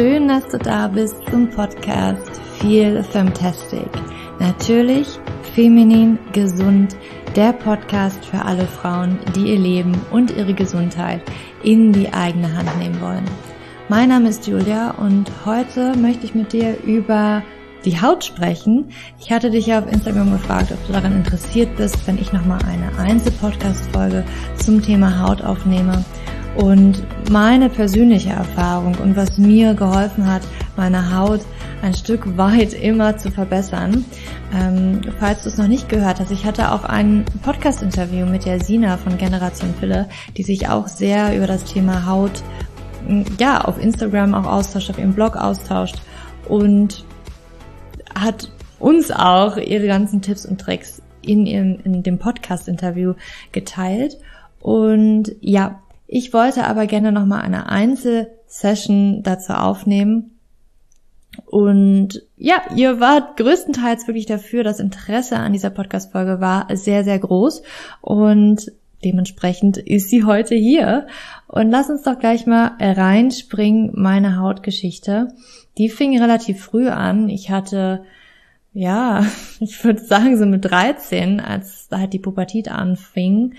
schön, dass du da bist zum Podcast Feel Fantastic. Natürlich feminin, gesund, der Podcast für alle Frauen, die ihr Leben und ihre Gesundheit in die eigene Hand nehmen wollen. Mein Name ist Julia und heute möchte ich mit dir über die Haut sprechen. Ich hatte dich ja auf Instagram gefragt, ob du daran interessiert bist, wenn ich nochmal eine Einzel-Podcast-Folge zum Thema Haut aufnehme. Und meine persönliche Erfahrung und was mir geholfen hat, meine Haut ein Stück weit immer zu verbessern. Ähm, falls du es noch nicht gehört hast, ich hatte auch ein Podcast-Interview mit der Sina von Generation Pille, die sich auch sehr über das Thema Haut ja auf Instagram auch austauscht, auf ihrem Blog austauscht und hat uns auch ihre ganzen Tipps und Tricks in, ihrem, in dem Podcast-Interview geteilt. Und ja, ich wollte aber gerne nochmal eine Einzelsession dazu aufnehmen. Und ja, ihr wart größtenteils wirklich dafür. Das Interesse an dieser Podcast-Folge war sehr, sehr groß. Und dementsprechend ist sie heute hier. Und lass uns doch gleich mal reinspringen, meine Hautgeschichte. Die fing relativ früh an. Ich hatte ja, ich würde sagen, so mit 13, als halt die Pubertät anfing,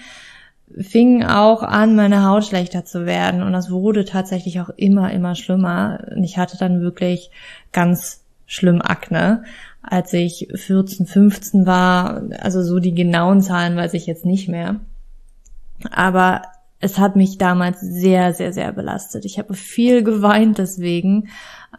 fing auch an, meine Haut schlechter zu werden und das wurde tatsächlich auch immer, immer schlimmer. Und ich hatte dann wirklich ganz schlimm Akne, als ich 14, 15 war. Also so die genauen Zahlen weiß ich jetzt nicht mehr. Aber es hat mich damals sehr, sehr, sehr belastet. Ich habe viel geweint deswegen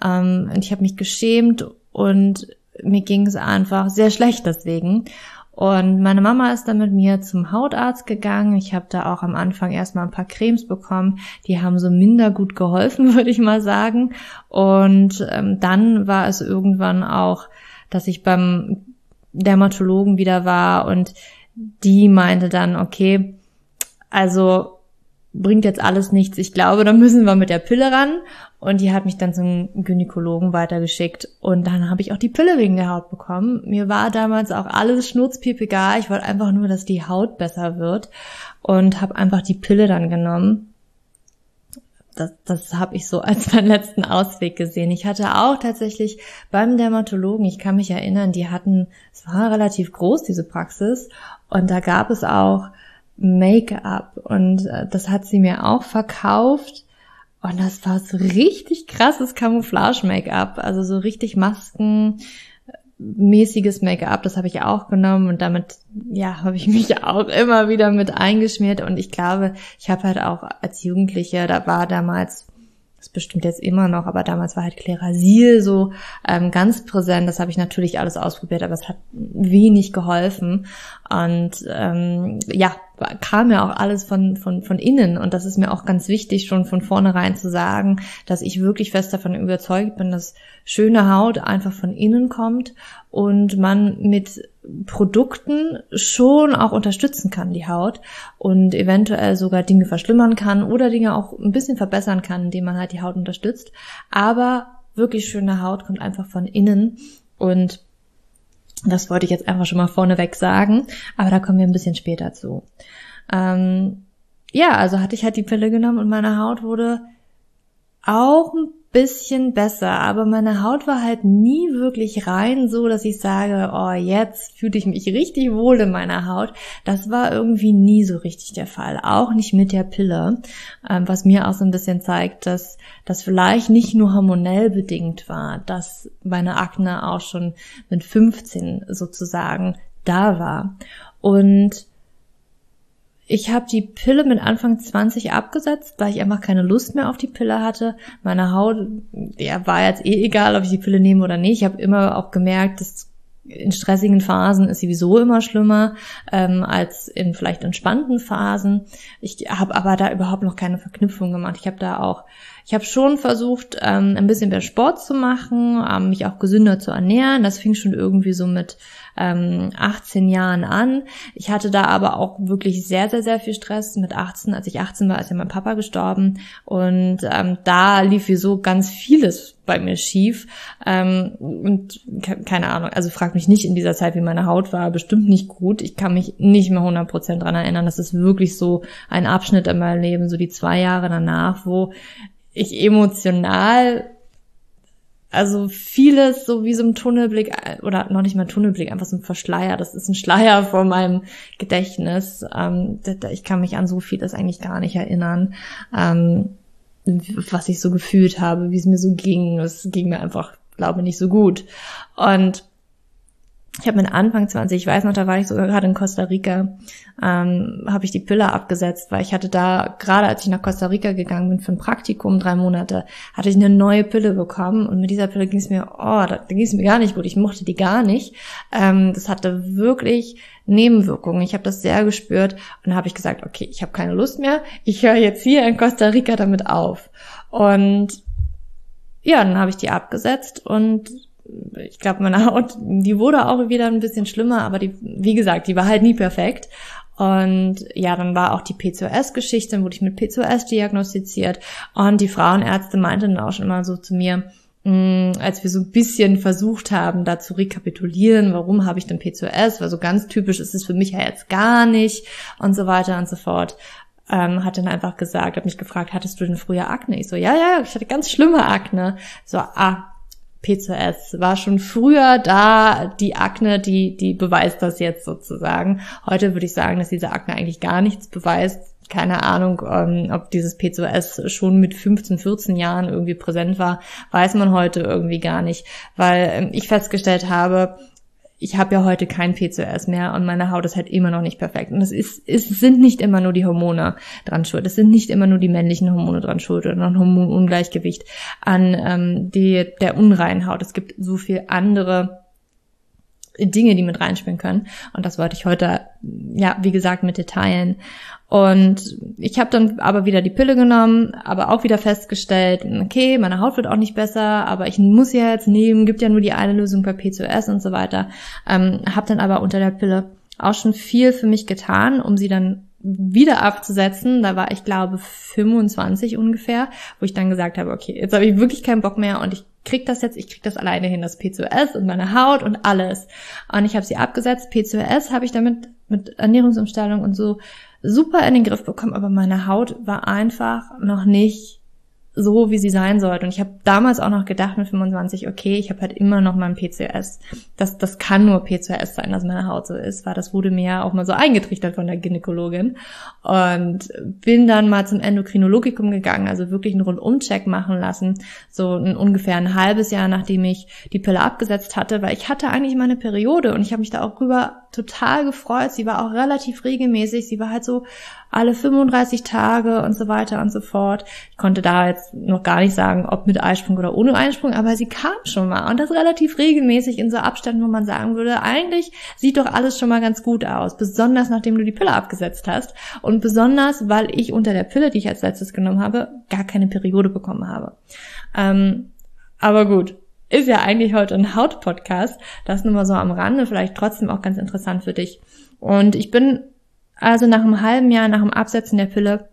ähm, und ich habe mich geschämt und mir ging es einfach sehr schlecht deswegen. Und meine Mama ist dann mit mir zum Hautarzt gegangen. Ich habe da auch am Anfang erstmal ein paar Cremes bekommen. Die haben so minder gut geholfen, würde ich mal sagen. Und ähm, dann war es irgendwann auch, dass ich beim Dermatologen wieder war und die meinte dann, okay, also bringt jetzt alles nichts. Ich glaube, da müssen wir mit der Pille ran. Und die hat mich dann zum Gynäkologen weitergeschickt. Und dann habe ich auch die Pille wegen der Haut bekommen. Mir war damals auch alles schnurzpiep egal. Ich wollte einfach nur, dass die Haut besser wird. Und habe einfach die Pille dann genommen. Das, das habe ich so als meinen letzten Ausweg gesehen. Ich hatte auch tatsächlich beim Dermatologen, ich kann mich erinnern, die hatten, es war relativ groß, diese Praxis. Und da gab es auch Make-up und äh, das hat sie mir auch verkauft. Und das war so richtig krasses Camouflage-Make-up, also so richtig maskenmäßiges Make-up, das habe ich auch genommen und damit, ja, habe ich mich auch immer wieder mit eingeschmiert und ich glaube, ich habe halt auch als Jugendliche, da war damals das bestimmt jetzt immer noch, aber damals war halt Klerasil so ähm, ganz präsent. Das habe ich natürlich alles ausprobiert, aber es hat wenig geholfen. Und ähm, ja, kam ja auch alles von, von, von innen. Und das ist mir auch ganz wichtig, schon von vornherein zu sagen, dass ich wirklich fest davon überzeugt bin, dass schöne Haut einfach von innen kommt und man mit Produkten schon auch unterstützen kann, die Haut und eventuell sogar Dinge verschlimmern kann oder Dinge auch ein bisschen verbessern kann, indem man halt die Haut unterstützt. Aber wirklich schöne Haut kommt einfach von innen und das wollte ich jetzt einfach schon mal vorneweg sagen, aber da kommen wir ein bisschen später zu. Ähm, ja, also hatte ich halt die Pille genommen und meine Haut wurde auch ein bisschen besser, aber meine Haut war halt nie wirklich rein, so dass ich sage, oh, jetzt fühle ich mich richtig wohl in meiner Haut. Das war irgendwie nie so richtig der Fall, auch nicht mit der Pille, ähm, was mir auch so ein bisschen zeigt, dass das vielleicht nicht nur hormonell bedingt war, dass meine Akne auch schon mit 15 sozusagen da war. Und ich habe die Pille mit Anfang 20 abgesetzt, weil ich einfach keine Lust mehr auf die Pille hatte. Meine Haut, ja, war jetzt eh egal, ob ich die Pille nehme oder nicht. Ich habe immer auch gemerkt, dass in stressigen Phasen ist sowieso immer schlimmer ähm, als in vielleicht entspannten Phasen. Ich habe aber da überhaupt noch keine Verknüpfung gemacht. Ich habe da auch, ich habe schon versucht, ähm, ein bisschen mehr Sport zu machen, ähm, mich auch gesünder zu ernähren. Das fing schon irgendwie so mit ähm, 18 Jahren an. Ich hatte da aber auch wirklich sehr, sehr, sehr viel Stress. Mit 18, als ich 18 war, ist ja mein Papa gestorben. Und ähm, da lief wie so ganz vieles bei mir schief. Ähm, und keine Ahnung, also frag mich nicht in dieser Zeit, wie meine Haut war, bestimmt nicht gut. Ich kann mich nicht mehr 100% dran erinnern. Das ist wirklich so ein Abschnitt in meinem Leben, so die zwei Jahre danach, wo ich emotional also vieles so wie so ein Tunnelblick oder noch nicht mal Tunnelblick, einfach so ein Verschleier. Das ist ein Schleier vor meinem Gedächtnis. Ähm, ich kann mich an so vieles eigentlich gar nicht erinnern, ähm, was ich so gefühlt habe, wie es mir so ging. Es ging mir einfach, glaube nicht so gut. Und ich habe mit Anfang 20, ich weiß noch, da war ich sogar gerade in Costa Rica, ähm, habe ich die Pille abgesetzt, weil ich hatte da, gerade als ich nach Costa Rica gegangen bin für ein Praktikum, drei Monate, hatte ich eine neue Pille bekommen und mit dieser Pille ging es mir, oh, da, ging es mir gar nicht gut, ich mochte die gar nicht. Ähm, das hatte wirklich Nebenwirkungen. Ich habe das sehr gespürt und da habe ich gesagt, okay, ich habe keine Lust mehr, ich höre jetzt hier in Costa Rica damit auf. Und ja, dann habe ich die abgesetzt und ich glaube, meine Haut, die wurde auch wieder ein bisschen schlimmer, aber die, wie gesagt, die war halt nie perfekt. Und ja, dann war auch die PCOS-Geschichte, dann wurde ich mit PCOS diagnostiziert. Und die Frauenärzte meinten dann auch schon immer so zu mir, mh, mm, als wir so ein bisschen versucht haben, da zu rekapitulieren, warum habe ich denn PCOS, weil so ganz typisch ist es für mich ja jetzt gar nicht und so weiter und so fort. Ähm, hat dann einfach gesagt, hat mich gefragt, hattest du denn früher Akne? Ich so, ja, ja, ich hatte ganz schlimme Akne. So, ah, PCOS war schon früher da, die Akne, die, die beweist das jetzt sozusagen. Heute würde ich sagen, dass diese Akne eigentlich gar nichts beweist. Keine Ahnung, ähm, ob dieses PCOS schon mit 15, 14 Jahren irgendwie präsent war, weiß man heute irgendwie gar nicht, weil ähm, ich festgestellt habe, ich habe ja heute kein PCOS mehr und meine Haut ist halt immer noch nicht perfekt. Und es ist, es sind nicht immer nur die Hormone dran schuld. Es sind nicht immer nur die männlichen Hormone dran schuld oder ein Hormonungleichgewicht an ähm, die, der unreinen Haut. Es gibt so viel andere Dinge, die mit reinspielen können. Und das wollte ich heute, ja, wie gesagt, mit Detailen. Und ich habe dann aber wieder die Pille genommen, aber auch wieder festgestellt, okay, meine Haut wird auch nicht besser, aber ich muss ja jetzt nehmen, gibt ja nur die eine Lösung bei PCOS und so weiter. Ähm, habe dann aber unter der Pille auch schon viel für mich getan, um sie dann wieder abzusetzen. Da war ich glaube 25 ungefähr, wo ich dann gesagt habe, okay, jetzt habe ich wirklich keinen Bock mehr und ich krieg das jetzt, ich krieg das alleine hin, das PCOS und meine Haut und alles. Und ich habe sie abgesetzt. PCOS habe ich damit mit Ernährungsumstellung und so super in den Griff bekommen, aber meine Haut war einfach noch nicht so, wie sie sein sollte. Und ich habe damals auch noch gedacht mit 25, okay, ich habe halt immer noch mal ein PCOS. Das, das kann nur PCOS sein, dass meine Haut so ist, weil das wurde mir ja auch mal so eingetrichtert von der Gynäkologin. Und bin dann mal zum Endokrinologikum gegangen, also wirklich einen Rundumcheck machen lassen, so ein, ungefähr ein halbes Jahr, nachdem ich die Pille abgesetzt hatte, weil ich hatte eigentlich meine Periode und ich habe mich da auch rüber total gefreut. Sie war auch relativ regelmäßig. Sie war halt so alle 35 Tage und so weiter und so fort. Ich konnte da jetzt noch gar nicht sagen, ob mit Eisprung oder ohne Eisprung, aber sie kam schon mal und das relativ regelmäßig in so Abständen, wo man sagen würde, eigentlich sieht doch alles schon mal ganz gut aus, besonders nachdem du die Pille abgesetzt hast und besonders, weil ich unter der Pille, die ich als letztes genommen habe, gar keine Periode bekommen habe. Ähm, aber gut, ist ja eigentlich heute ein Hautpodcast. Das nur mal so am Rande, vielleicht trotzdem auch ganz interessant für dich. Und ich bin also nach einem halben Jahr nach dem Absetzen der Pille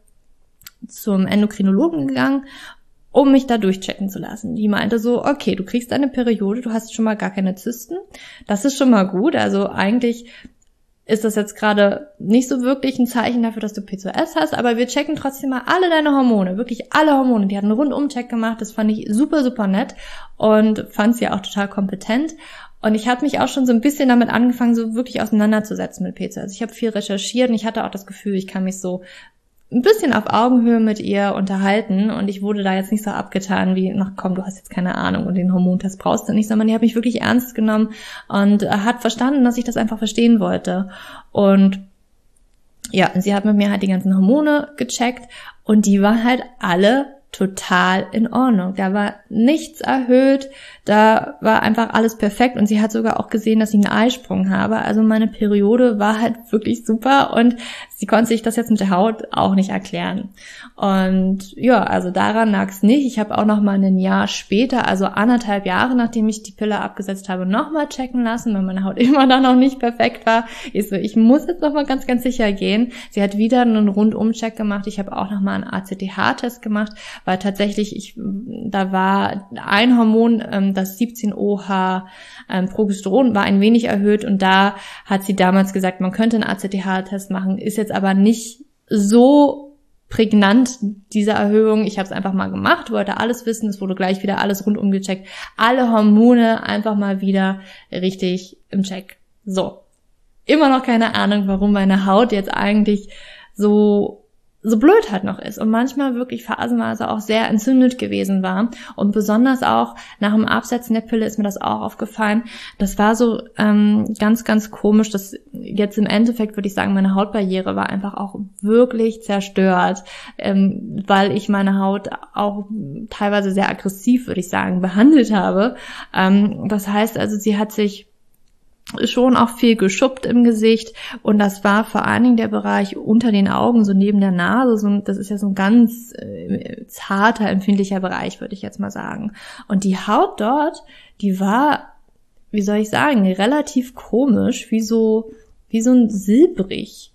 zum Endokrinologen gegangen, um mich da durchchecken zu lassen. Die meinte so, okay, du kriegst deine Periode, du hast schon mal gar keine Zysten. Das ist schon mal gut. Also eigentlich ist das jetzt gerade nicht so wirklich ein Zeichen dafür, dass du PCOS hast, aber wir checken trotzdem mal alle deine Hormone, wirklich alle Hormone. Die hat einen Rundumcheck gemacht, das fand ich super, super nett und fand sie auch total kompetent. Und ich habe mich auch schon so ein bisschen damit angefangen, so wirklich auseinanderzusetzen mit PCOS. Also ich habe viel recherchiert und ich hatte auch das Gefühl, ich kann mich so ein bisschen auf Augenhöhe mit ihr unterhalten und ich wurde da jetzt nicht so abgetan wie, ach komm, du hast jetzt keine Ahnung und den Hormontest brauchst du nicht, sondern die hat mich wirklich ernst genommen und hat verstanden, dass ich das einfach verstehen wollte. Und ja, sie hat mit mir halt die ganzen Hormone gecheckt und die waren halt alle total in Ordnung. Da war nichts erhöht, da war einfach alles perfekt und sie hat sogar auch gesehen, dass ich einen Eisprung habe. Also meine Periode war halt wirklich super und sie konnte sich das jetzt mit der Haut auch nicht erklären. Und ja, also daran lag es nicht. Ich habe auch noch mal ein Jahr später, also anderthalb Jahre, nachdem ich die Pille abgesetzt habe, noch mal checken lassen, weil meine Haut immer dann noch nicht perfekt war. Ich so, ich muss jetzt noch mal ganz, ganz sicher gehen. Sie hat wieder einen Rundumcheck gemacht. Ich habe auch noch mal einen ACTH-Test gemacht, weil tatsächlich ich, da war ein Hormon, ähm, das 17-OH ähm, Progesteron war ein wenig erhöht und da hat sie damals gesagt, man könnte einen ACTH-Test machen, ist jetzt aber nicht so prägnant, diese Erhöhung. Ich habe es einfach mal gemacht, wollte alles wissen, es wurde gleich wieder alles rundum gecheckt. Alle Hormone einfach mal wieder richtig im Check. So. Immer noch keine Ahnung, warum meine Haut jetzt eigentlich so so blöd halt noch ist und manchmal wirklich phasenweise auch sehr entzündet gewesen war. Und besonders auch nach dem Absetzen der Pille ist mir das auch aufgefallen. Das war so ähm, ganz, ganz komisch. dass jetzt im Endeffekt würde ich sagen, meine Hautbarriere war einfach auch wirklich zerstört, ähm, weil ich meine Haut auch teilweise sehr aggressiv, würde ich sagen, behandelt habe. Ähm, das heißt also, sie hat sich schon auch viel geschuppt im Gesicht und das war vor allen Dingen der Bereich unter den Augen, so neben der Nase, so, das ist ja so ein ganz äh, zarter, empfindlicher Bereich, würde ich jetzt mal sagen. Und die Haut dort, die war, wie soll ich sagen, relativ komisch, wie so, wie so ein silbrig.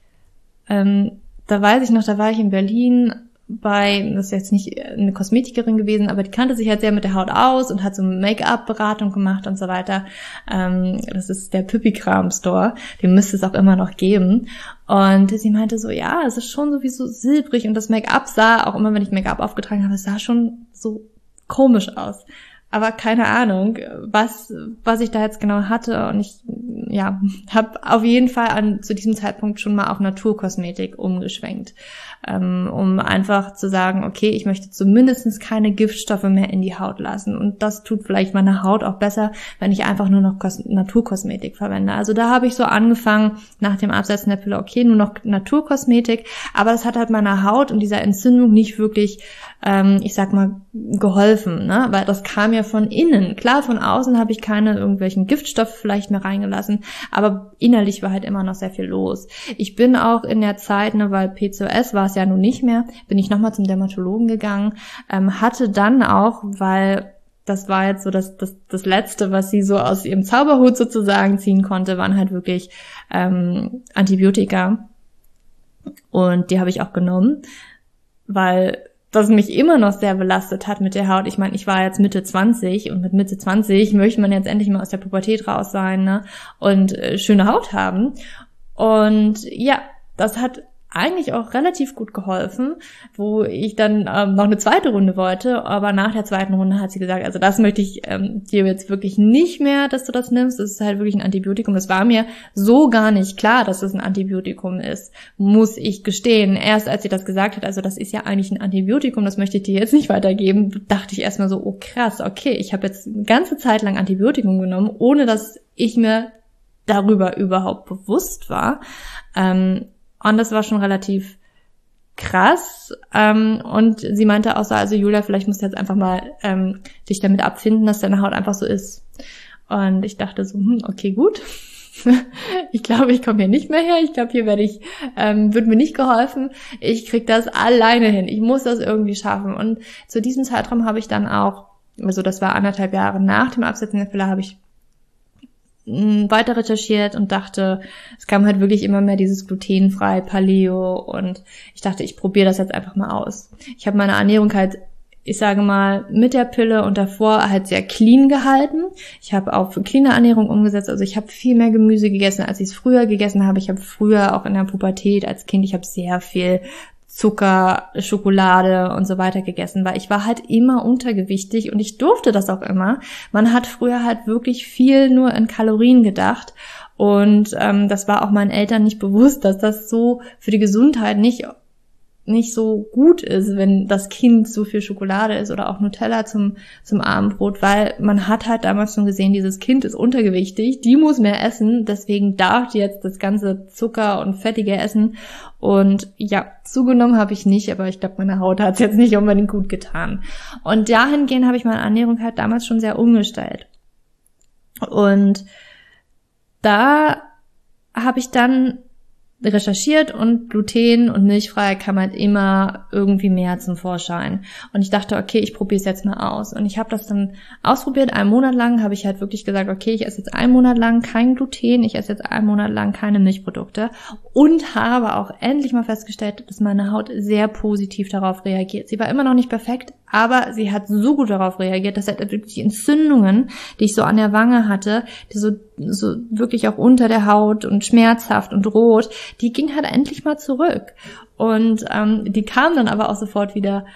Ähm, da weiß ich noch, da war ich in Berlin bei, das ist jetzt nicht eine Kosmetikerin gewesen, aber die kannte sich halt sehr mit der Haut aus und hat so Make-up-Beratung gemacht und so weiter. Ähm, das ist der Püppikram Store, den müsste es auch immer noch geben. Und sie meinte so, ja, es ist schon sowieso silbrig und das Make-up sah, auch immer wenn ich Make-up aufgetragen habe, es sah schon so komisch aus aber keine Ahnung, was, was ich da jetzt genau hatte. Und ich, ja, habe auf jeden Fall an, zu diesem Zeitpunkt schon mal auf Naturkosmetik umgeschwenkt, ähm, um einfach zu sagen, okay, ich möchte zumindest keine Giftstoffe mehr in die Haut lassen. Und das tut vielleicht meine Haut auch besser, wenn ich einfach nur noch Kos Naturkosmetik verwende. Also da habe ich so angefangen, nach dem Absetzen der Pille, okay, nur noch Naturkosmetik, aber das hat halt meiner Haut und dieser Entzündung nicht wirklich, ähm, ich sag mal, geholfen, ne? weil das kam ja von innen. Klar, von außen habe ich keine irgendwelchen Giftstoffe vielleicht mehr reingelassen, aber innerlich war halt immer noch sehr viel los. Ich bin auch in der Zeit, ne, weil PCOS war es ja nun nicht mehr, bin ich nochmal zum Dermatologen gegangen, ähm, hatte dann auch, weil das war jetzt so das, das, das Letzte, was sie so aus ihrem Zauberhut sozusagen ziehen konnte, waren halt wirklich ähm, Antibiotika. Und die habe ich auch genommen, weil das mich immer noch sehr belastet hat mit der Haut. Ich meine, ich war jetzt Mitte 20 und mit Mitte 20 möchte man jetzt endlich mal aus der Pubertät raus sein ne? und äh, schöne Haut haben. Und ja, das hat eigentlich auch relativ gut geholfen, wo ich dann ähm, noch eine zweite Runde wollte, aber nach der zweiten Runde hat sie gesagt, also das möchte ich ähm, dir jetzt wirklich nicht mehr, dass du das nimmst, das ist halt wirklich ein Antibiotikum. Das war mir so gar nicht klar, dass es ein Antibiotikum ist, muss ich gestehen. Erst als sie das gesagt hat, also das ist ja eigentlich ein Antibiotikum, das möchte ich dir jetzt nicht weitergeben, dachte ich erstmal so, oh krass, okay, ich habe jetzt eine ganze Zeit lang Antibiotikum genommen, ohne dass ich mir darüber überhaupt bewusst war. Ähm, und das war schon relativ krass. Ähm, und sie meinte auch so, also Julia, vielleicht musst du jetzt einfach mal ähm, dich damit abfinden, dass deine Haut einfach so ist. Und ich dachte so, hm, okay, gut. ich glaube, ich komme hier nicht mehr her. Ich glaube, hier werde ich, ähm, wird mir nicht geholfen. Ich krieg das alleine hin. Ich muss das irgendwie schaffen. Und zu diesem Zeitraum habe ich dann auch, also das war anderthalb Jahre nach dem Absetzen der Filler, habe ich weiter recherchiert und dachte, es kam halt wirklich immer mehr dieses glutenfrei Paleo und ich dachte, ich probiere das jetzt einfach mal aus. Ich habe meine Ernährung halt, ich sage mal, mit der Pille und davor halt sehr clean gehalten. Ich habe auch für clean Ernährung umgesetzt, also ich habe viel mehr Gemüse gegessen, als ich es früher gegessen habe. Ich habe früher auch in der Pubertät als Kind, ich habe sehr viel Zucker, Schokolade und so weiter gegessen, weil ich war halt immer untergewichtig und ich durfte das auch immer. Man hat früher halt wirklich viel nur in Kalorien gedacht und ähm, das war auch meinen Eltern nicht bewusst, dass das so für die Gesundheit nicht nicht so gut ist, wenn das Kind so viel Schokolade ist oder auch Nutella zum, zum Abendbrot, weil man hat halt damals schon gesehen, dieses Kind ist untergewichtig, die muss mehr essen, deswegen darf die jetzt das ganze Zucker und fettige essen. Und ja, zugenommen habe ich nicht, aber ich glaube, meine Haut hat es jetzt nicht unbedingt gut getan. Und dahingehend habe ich meine Ernährung halt damals schon sehr umgestellt. Und da habe ich dann recherchiert und Gluten und milchfrei kam halt immer irgendwie mehr zum Vorschein. Und ich dachte, okay, ich probiere es jetzt mal aus. Und ich habe das dann ausprobiert. Einen Monat lang habe ich halt wirklich gesagt, okay, ich esse jetzt einen Monat lang kein Gluten, ich esse jetzt einen Monat lang keine Milchprodukte und habe auch endlich mal festgestellt, dass meine Haut sehr positiv darauf reagiert. Sie war immer noch nicht perfekt, Aber sie hat so gut darauf reagiert, dass halt wirklich die Entzündungen, die ich so an der Wange hatte, die so, so wirklich auch unter der Haut und schmerzhaft und rot, die ging halt endlich mal zurück. Und ähm, die kam dann aber auch sofort wieder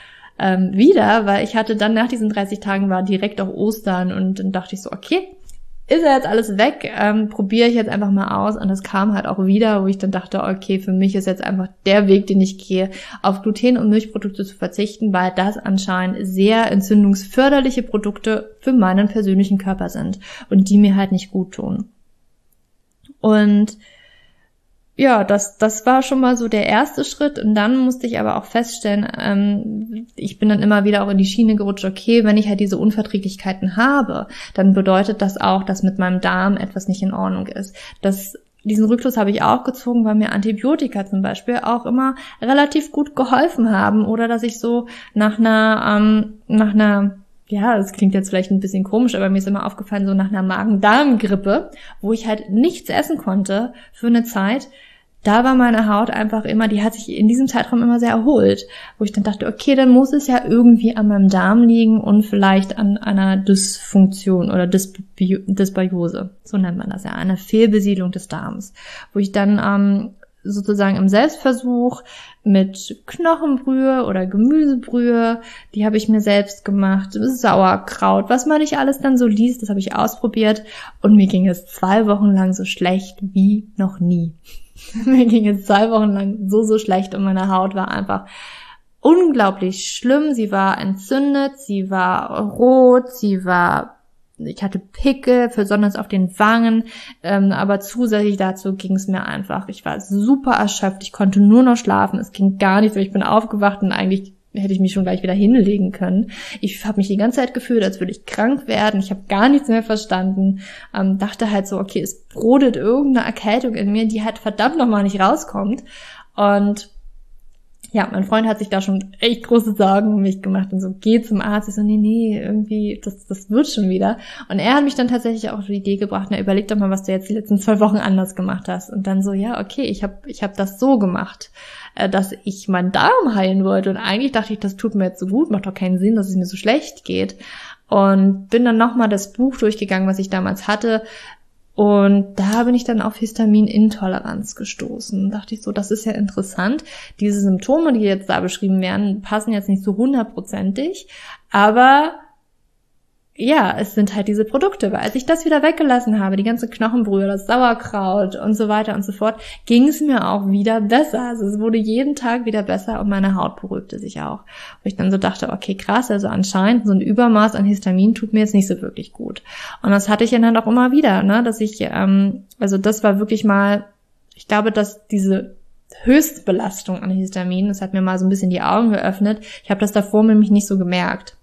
ähm, wieder, weil ich hatte dann nach diesen 30 Tagen war direkt auch Ostern und dann dachte ich so, okay, ist ja jetzt alles weg, ähm, probiere ich jetzt einfach mal aus. Und das kam halt auch wieder, wo ich dann dachte, okay, für mich ist jetzt einfach der Weg, den ich gehe, auf Gluten- und Milchprodukte zu verzichten, weil das anscheinend sehr entzündungsförderliche Produkte für meinen persönlichen Körper sind und die mir halt nicht gut tun. Und ja, das, das war schon mal so der erste Schritt. Und dann musste ich aber auch feststellen, ähm, ich bin dann immer wieder auch in die Schiene gerutscht, okay, wenn ich halt diese Unverträglichkeiten habe, dann bedeutet das auch, dass mit meinem Darm etwas nicht in Ordnung ist. Das diesen Rückschluss habe ich auch gezogen, weil mir Antibiotika zum Beispiel auch immer relativ gut geholfen haben oder dass ich so nach einer ähm, nach einer ja, das klingt jetzt vielleicht ein bisschen komisch, aber mir ist immer aufgefallen, so nach einer Magen-Darm-Grippe, wo ich halt nichts essen konnte für eine Zeit, da war meine Haut einfach immer, die hat sich in diesem Zeitraum immer sehr erholt, wo ich dann dachte, okay, dann muss es ja irgendwie an meinem Darm liegen und vielleicht an einer Dysfunktion oder Dysbi Dysbiose, so nennt man das ja, eine Fehlbesiedlung des Darms, wo ich dann ähm, sozusagen im Selbstversuch mit Knochenbrühe oder Gemüsebrühe, die habe ich mir selbst gemacht, Sauerkraut, was man nicht alles dann so liest, das habe ich ausprobiert und mir ging es zwei Wochen lang so schlecht wie noch nie. Mir ging es zwei Wochen lang so, so schlecht und meine Haut war einfach unglaublich schlimm. Sie war entzündet, sie war rot, sie war ich hatte Pickel, besonders auf den Wangen, ähm, aber zusätzlich dazu ging es mir einfach. Ich war super erschöpft, ich konnte nur noch schlafen, es ging gar nichts, ich bin aufgewacht und eigentlich hätte ich mich schon gleich wieder hinlegen können. Ich habe mich die ganze Zeit gefühlt, als würde ich krank werden. Ich habe gar nichts mehr verstanden. Ähm, dachte halt so, okay, es brodelt irgendeine Erkältung in mir, die halt verdammt nochmal nicht rauskommt. Und ja, mein Freund hat sich da schon echt große Sorgen um mich gemacht und so, geh zum Arzt. Ich so, nee, nee, irgendwie, das, das wird schon wieder. Und er hat mich dann tatsächlich auch die Idee gebracht, na, überleg doch mal, was du jetzt die letzten zwei Wochen anders gemacht hast. Und dann so, ja, okay, ich habe ich hab das so gemacht, äh, dass ich meinen Darm heilen wollte. Und eigentlich dachte ich, das tut mir jetzt so gut, macht doch keinen Sinn, dass es mir so schlecht geht. Und bin dann nochmal das Buch durchgegangen, was ich damals hatte, und da bin ich dann auf Histaminintoleranz gestoßen. Da dachte ich so, das ist ja interessant. Diese Symptome, die jetzt da beschrieben werden, passen jetzt nicht so hundertprozentig, aber ja, es sind halt diese Produkte, weil als ich das wieder weggelassen habe, die ganze Knochenbrühe, das Sauerkraut und so weiter und so fort, ging es mir auch wieder besser. Also es wurde jeden Tag wieder besser und meine Haut beruhigte sich auch. Wo ich dann so dachte, okay, krass, also anscheinend so ein Übermaß an Histamin tut mir jetzt nicht so wirklich gut. Und das hatte ich dann auch immer wieder, ne, dass ich, ähm, also das war wirklich mal, ich glaube, dass diese Höchstbelastung an Histamin, das hat mir mal so ein bisschen die Augen geöffnet. Ich habe das davor nämlich nicht so gemerkt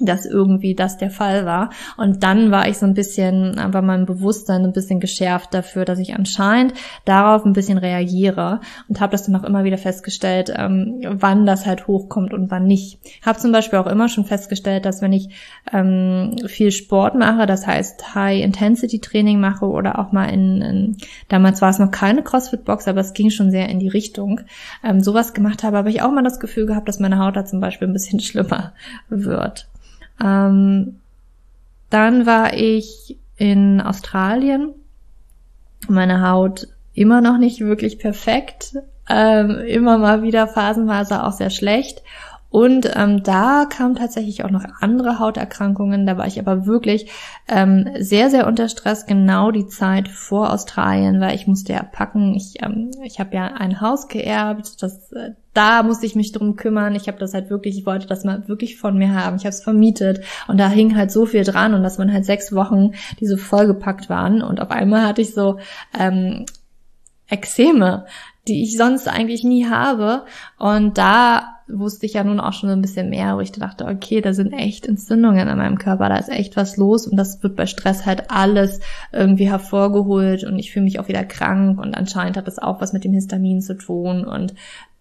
dass irgendwie das der Fall war. Und dann war ich so ein bisschen, war mein Bewusstsein ein bisschen geschärft dafür, dass ich anscheinend darauf ein bisschen reagiere und habe das dann auch immer wieder festgestellt, ähm, wann das halt hochkommt und wann nicht. Habe zum Beispiel auch immer schon festgestellt, dass wenn ich ähm, viel Sport mache, das heißt High-Intensity-Training mache oder auch mal in, in damals war es noch keine CrossFit-Box, aber es ging schon sehr in die Richtung, ähm, sowas gemacht habe, habe ich auch mal das Gefühl gehabt, dass meine Haut da zum Beispiel ein bisschen schlimmer wird. Ähm, dann war ich in Australien. Meine Haut immer noch nicht wirklich perfekt. Ähm, immer mal wieder phasenweise auch sehr schlecht. Und ähm, da kamen tatsächlich auch noch andere Hauterkrankungen. Da war ich aber wirklich ähm, sehr, sehr unter Stress, genau die Zeit vor Australien, weil ich musste ja packen. Ich, ähm, ich habe ja ein Haus geerbt, das äh, da musste ich mich drum kümmern. Ich habe das halt wirklich, ich wollte das mal wirklich von mir haben. Ich habe es vermietet und da hing halt so viel dran und dass man halt sechs Wochen, die so vollgepackt waren und auf einmal hatte ich so ähm, Exzeme, die ich sonst eigentlich nie habe und da wusste ich ja nun auch schon ein bisschen mehr, wo ich dachte, okay, da sind echt Entzündungen in meinem Körper, da ist echt was los und das wird bei Stress halt alles irgendwie hervorgeholt und ich fühle mich auch wieder krank und anscheinend hat das auch was mit dem Histamin zu tun und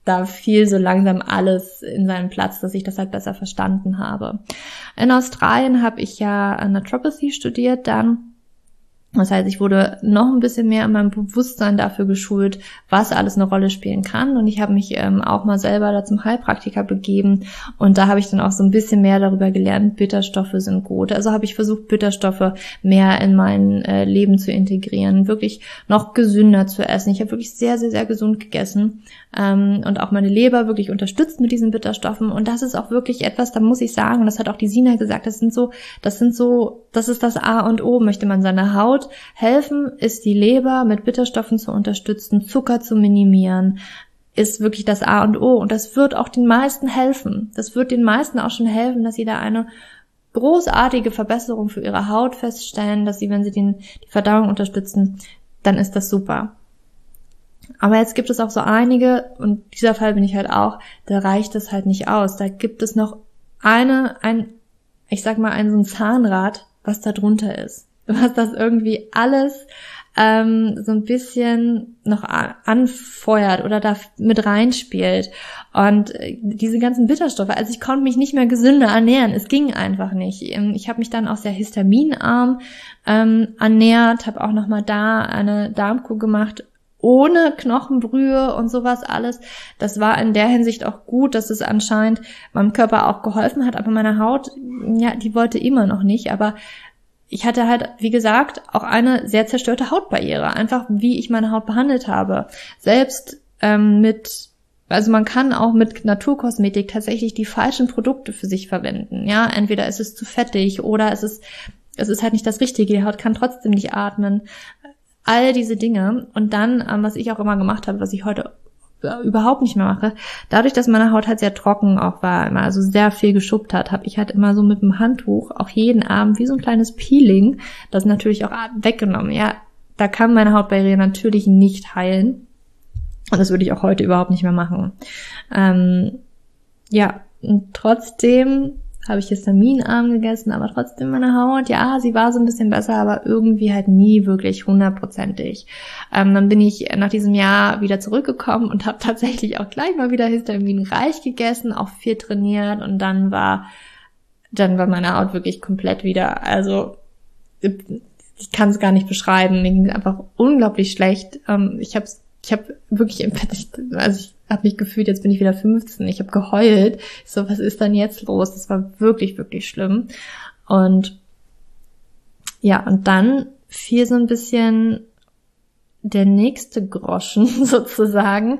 da fiel so langsam alles in seinen Platz, dass ich das halt besser verstanden habe. In Australien habe ich ja Naturopathy studiert dann Das heißt, ich wurde noch ein bisschen mehr in meinem Bewusstsein dafür geschult, was alles eine Rolle spielen kann. Und ich habe mich ähm, auch mal selber da zum Heilpraktiker begeben. Und da habe ich dann auch so ein bisschen mehr darüber gelernt, Bitterstoffe sind gut. Also habe ich versucht, Bitterstoffe mehr in mein äh, Leben zu integrieren, wirklich noch gesünder zu essen. Ich habe wirklich sehr, sehr, sehr gesund gegessen ähm, und auch meine Leber wirklich unterstützt mit diesen Bitterstoffen. Und das ist auch wirklich etwas, da muss ich sagen, das hat auch die Sina gesagt, das sind so, das sind so, das ist das A und O, möchte man seiner Haut helfen, ist die Leber mit Bitterstoffen zu unterstützen, Zucker zu minimieren, ist wirklich das A und O. Und das wird auch den meisten helfen. Das wird den meisten auch schon helfen, dass sie da eine großartige Verbesserung für ihre Haut feststellen, dass sie, wenn sie den, die Verdauung unterstützen, dann ist das super. Aber jetzt gibt es auch so einige, und dieser Fall bin ich halt auch, da reicht es halt nicht aus. Da gibt es noch eine, ein, ich sag mal, ein so ein Zahnrad, was da drunter ist. Was das irgendwie alles ähm, so ein bisschen noch anfeuert oder da mit reinspielt. Und äh, diese ganzen Bitterstoffe, also ich konnte mich nicht mehr gesünder ernähren. Es ging einfach nicht. Ähm, ich habe mich dann auch sehr histaminarm ähm, ernährt, habe auch nochmal da eine Darmkur gemacht ohne Knochenbrühe und sowas alles. Das war in der Hinsicht auch gut, dass es anscheinend meinem Körper auch geholfen hat, aber meine Haut, ja, die wollte immer noch nicht, aber ich hatte halt, wie gesagt, auch eine sehr zerstörte Hautbarriere, einfach wie ich meine Haut behandelt habe. Selbst ähm, mit also man kann auch mit Naturkosmetik tatsächlich die falschen Produkte für sich verwenden. Ja, entweder ist es zu fettig oder es ist es ist halt nicht das Richtige. Die Haut kann trotzdem nicht atmen all diese Dinge. Und dann, ähm, was ich auch immer gemacht habe, was ich heute überhaupt nicht mehr mache, dadurch, dass meine Haut halt sehr trocken auch war, immer also sehr viel geschuppt hat, habe ich halt immer so mit dem Handtuch auch jeden Abend wie so ein kleines Peeling, das natürlich auch weggenommen. Ja, da kann meine Hautbarriere natürlich nicht heilen. Und das würde ich auch heute überhaupt nicht mehr machen. Ähm, ja, und trotzdem habe ich Histaminarm gegessen, aber trotzdem meine Haut, ja, sie war so ein bisschen besser, aber irgendwie halt nie wirklich hundertprozentig. Ähm, dann bin ich nach diesem Jahr wieder zurückgekommen und habe tatsächlich auch gleich mal wieder histaminreich gegessen, auch viel trainiert und dann war, dann war meine Haut wirklich komplett wieder, also ich kann es gar nicht beschreiben, mir ging es einfach unglaublich schlecht. Ähm, ich habe ich habe wirklich, also ich habe mich gefühlt, jetzt bin ich wieder 15. Ich habe geheult. so, was ist dann jetzt los? Das war wirklich, wirklich schlimm. Und ja, und dann fiel so ein bisschen der nächste Groschen sozusagen,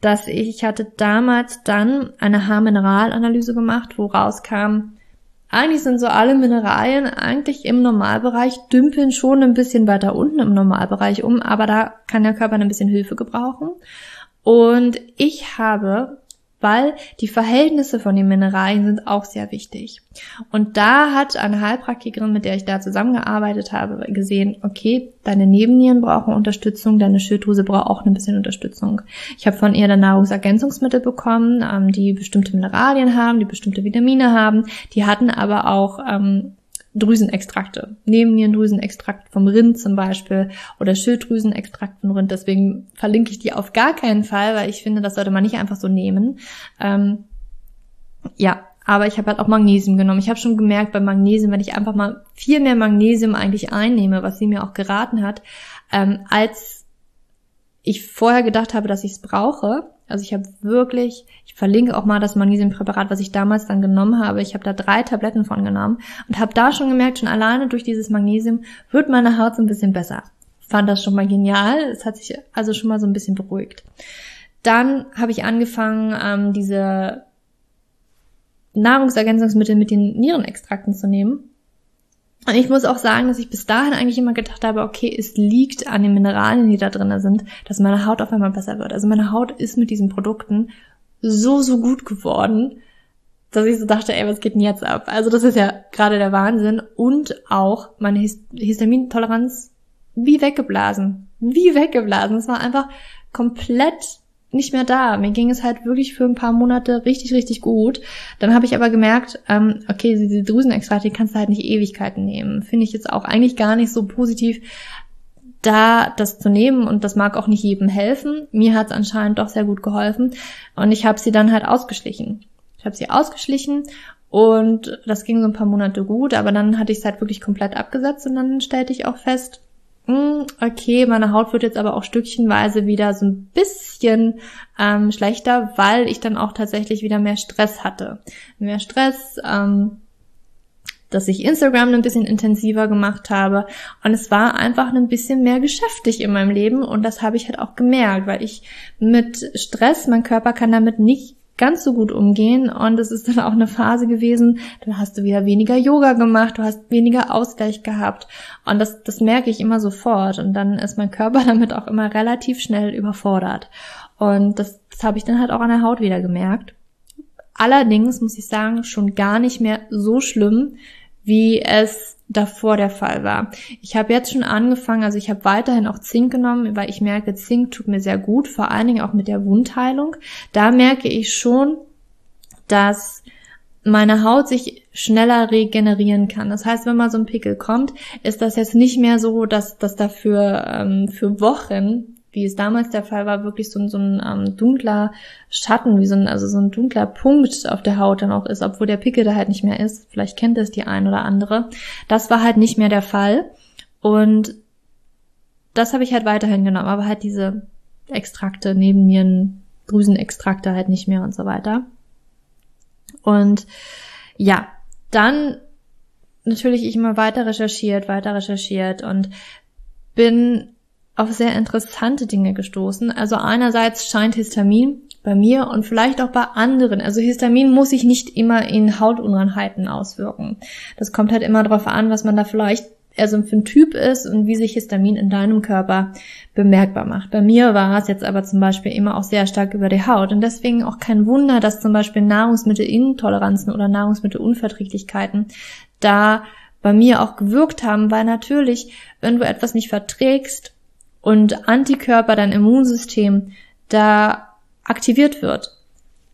dass ich, ich hatte damals dann eine Haarmineralanalyse gemacht, wo rauskam, eigentlich sind so alle Mineralien eigentlich im Normalbereich, dümpeln schon ein bisschen weiter unten im Normalbereich um, aber da kann der Körper ein bisschen Hilfe gebrauchen. Und ich habe weil die Verhältnisse von den Mineralien sind auch sehr wichtig. Und da hat eine Heilpraktikerin, mit der ich da zusammengearbeitet habe, gesehen, okay, deine Nebennieren brauchen Unterstützung, deine Schilddrüse braucht auch ein bisschen Unterstützung. Ich habe von ihr dann Nahrungsergänzungsmittel bekommen, ähm, die bestimmte Mineralien haben, die bestimmte Vitamine haben, die hatten aber auch ähm, Drüsenextrakte. Nebennierendrüsenextrakt vom Rind zum Beispiel oder Schilddrüsenextrakt vom Rind. Deswegen verlinke ich die auf gar keinen Fall, weil ich finde, das sollte man nicht einfach so nehmen. Ähm, ja, aber ich habe halt auch Magnesium genommen. Ich habe schon gemerkt bei Magnesium, wenn ich einfach mal viel mehr Magnesium eigentlich einnehme, was sie mir auch geraten hat, ähm, als ich vorher gedacht habe, dass ich es brauche, also ich habe wirklich, ich verlinke auch mal das Magnesiumpräparat, was ich damals dann genommen habe. Ich habe da drei Tabletten von genommen und habe da schon gemerkt, schon alleine durch dieses Magnesium wird meine Haut so ein bisschen besser. Fand das schon mal genial. Es hat sich also schon mal so ein bisschen beruhigt. Dann habe ich angefangen, ähm, diese Nahrungsergänzungsmittel mit den Nierenextrakten zu nehmen. Und ich muss auch sagen, dass ich bis dahin eigentlich immer gedacht habe, okay, es liegt an den Mineralien, die da drin sind, dass meine Haut auf einmal besser wird. Also meine Haut ist mit diesen Produkten so, so gut geworden, dass ich so dachte, ey, was geht denn jetzt ab? Also das ist ja gerade der Wahnsinn. Und auch meine Histamintoleranz wie weggeblasen. Wie weggeblasen. Es war einfach komplett nicht mehr da. Mir ging es halt wirklich für ein paar Monate richtig, richtig gut. Dann habe ich aber gemerkt, ähm, okay, diese Drüsenextrakte, kannst du halt nicht Ewigkeiten nehmen. Finde ich jetzt auch eigentlich gar nicht so positiv, da das zu nehmen und das mag auch nicht jedem helfen. Mir hat es anscheinend doch sehr gut geholfen und ich habe sie dann halt ausgeschlichen. Ich habe sie ausgeschlichen und das ging so ein paar Monate gut, aber dann hatte ich es halt wirklich komplett abgesetzt und dann stellte ich auch fest, okay, meine Haut wird jetzt aber auch stückchenweise wieder so ein bisschen ähm, schlechter, weil ich dann auch tatsächlich wieder mehr Stress hatte. Mehr Stress, ähm, dass ich Instagram ein bisschen intensiver gemacht habe und es war einfach ein bisschen mehr geschäftig in meinem Leben und das habe ich halt auch gemerkt, weil ich mit Stress, mein Körper kann damit nicht ganz so gut umgehen. Und es ist dann auch eine Phase gewesen, dann hast du wieder weniger Yoga gemacht, du hast weniger Ausgleich gehabt. Und das, das merke ich immer sofort. Und dann ist mein Körper damit auch immer relativ schnell überfordert. Und das, das habe ich dann halt auch an der Haut wieder gemerkt. Allerdings muss ich sagen, schon gar nicht mehr so schlimm, wie es davor der Fall war. Ich habe jetzt schon angefangen, also ich habe weiterhin auch Zink genommen, weil ich merke, Zink tut mir sehr gut, vor allen Dingen auch mit der Wundheilung. Da merke ich schon, dass meine Haut sich schneller regenerieren kann. Das heißt, wenn mal so ein Pickel kommt, ist das jetzt nicht mehr so, dass das dafür ähm, für Wochen wie es damals der Fall war, wirklich so, so ein ähm, dunkler Schatten, wie so ein, also so ein dunkler Punkt auf der Haut dann auch ist, obwohl der Pickel da halt nicht mehr ist. Vielleicht kennt das die ein oder andere. Das war halt nicht mehr der Fall. Und das habe ich halt weiterhin genommen, aber halt diese Extrakte, Nebennieren, Drüsenextrakte halt nicht mehr und so weiter. Und ja, dann natürlich ich immer weiter recherchiert, weiter recherchiert und bin auf sehr interessante Dinge gestoßen. Also einerseits scheint Histamin bei mir und vielleicht auch bei anderen. Also Histamin muss sich nicht immer in Hautunreinheiten auswirken. Das kommt halt immer darauf an, was man da vielleicht eher so für ein Typ ist und wie sich Histamin in deinem Körper bemerkbar macht. Bei mir war es jetzt aber zum Beispiel immer auch sehr stark über die Haut und deswegen auch kein Wunder, dass zum Beispiel Nahrungsmittelintoleranzen oder Nahrungsmittelunverträglichkeiten da bei mir auch gewirkt haben, weil natürlich, wenn du etwas nicht verträgst und Antikörper, dein Immunsystem da aktiviert wird,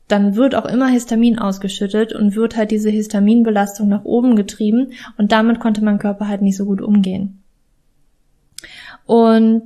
dann wird auch immer Histamin ausgeschüttet und wird halt diese Histaminbelastung nach oben getrieben und damit konnte mein Körper halt nicht so gut umgehen. Und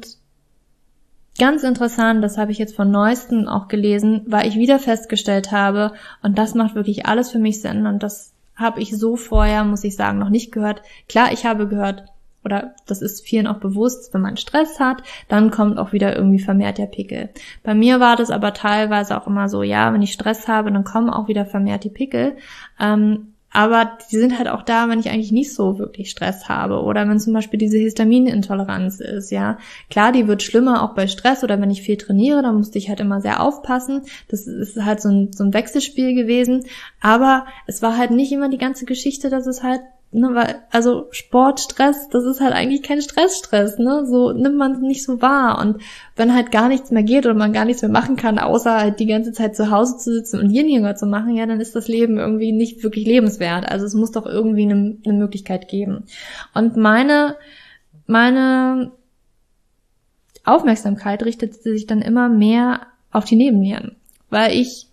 ganz interessant, das habe ich jetzt von neuesten auch gelesen, weil ich wieder festgestellt habe, und das macht wirklich alles für mich Sinn und das habe ich so vorher, muss ich sagen, noch nicht gehört. Klar, ich habe gehört, oder das ist vielen auch bewusst, wenn man Stress hat, dann kommt auch wieder irgendwie vermehrt der Pickel. Bei mir war das aber teilweise auch immer so, ja, wenn ich Stress habe, dann kommen auch wieder vermehrt die Pickel. Ähm, aber die sind halt auch da, wenn ich eigentlich nicht so wirklich Stress habe oder wenn zum Beispiel diese Histaminintoleranz ist, ja. Klar, die wird schlimmer auch bei Stress oder wenn ich viel trainiere, da musste ich halt immer sehr aufpassen. Das ist halt so ein, so ein Wechselspiel gewesen. Aber es war halt nicht immer die ganze Geschichte, dass es halt ne, weil, also Sportstress, das ist halt eigentlich kein Stressstress, ne? So nimmt man es nicht so wahr. Und wenn halt gar nichts mehr geht oder man gar nichts mehr machen kann, außer halt die ganze Zeit zu Hause zu sitzen und Yin zu machen, ja, dann ist das Leben irgendwie nicht wirklich lebenswert. Also es muss doch irgendwie eine, eine Möglichkeit geben. Und meine, meine Aufmerksamkeit richtet sich dann immer mehr auf die Nebennieren, weil ich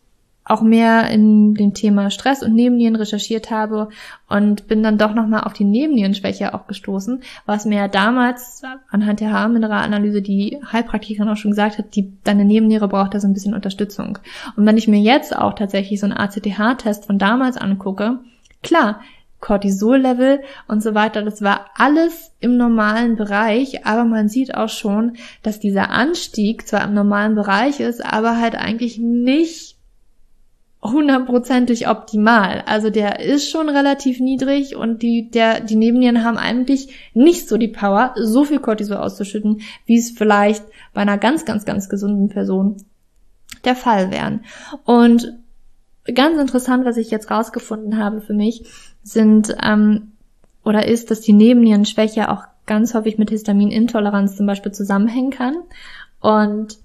auch mehr in dem Thema Stress und Nebennieren recherchiert habe und bin dann doch nochmal auf die Nebennierenschwäche auch gestoßen, was mir damals anhand der Haarmineralanalyse die Heilpraktikerin auch schon gesagt hat, die, deine Nebenniere braucht da so ein bisschen Unterstützung. Und wenn ich mir jetzt auch tatsächlich so einen ACTH-Test von damals angucke, klar, Cortisol-Level und so weiter, das war alles im normalen Bereich, aber man sieht auch schon, dass dieser Anstieg zwar im normalen Bereich ist, aber halt eigentlich nicht hundertprozentig optimal. Also der ist schon relativ niedrig und die, der, die Nebennieren haben eigentlich nicht so die Power, so viel Cortisol auszuschütten, wie es vielleicht bei einer ganz, ganz, ganz gesunden Person der Fall wären. Und ganz interessant, was ich jetzt rausgefunden habe für mich, sind ähm, oder ist, dass die Nebennierenschwäche auch ganz häufig mit Histaminintoleranz zum Beispiel zusammenhängen kann. Und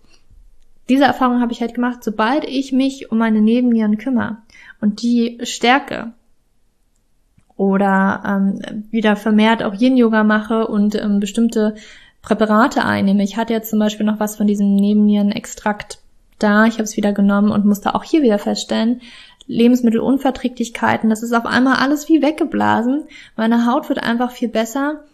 diese Erfahrung habe ich halt gemacht, sobald ich mich um meine Nebennieren kümmere und die stärke oder ähm, wieder vermehrt auch Yin-Yoga mache und ähm, bestimmte Präparate einnehme. Ich hatte jetzt zum Beispiel noch was von diesem Nebennierenextrakt da. Ich habe es wieder genommen und musste auch hier wieder feststellen, Lebensmittelunverträglichkeiten, das ist auf einmal alles wie weggeblasen. Meine Haut wird einfach viel besser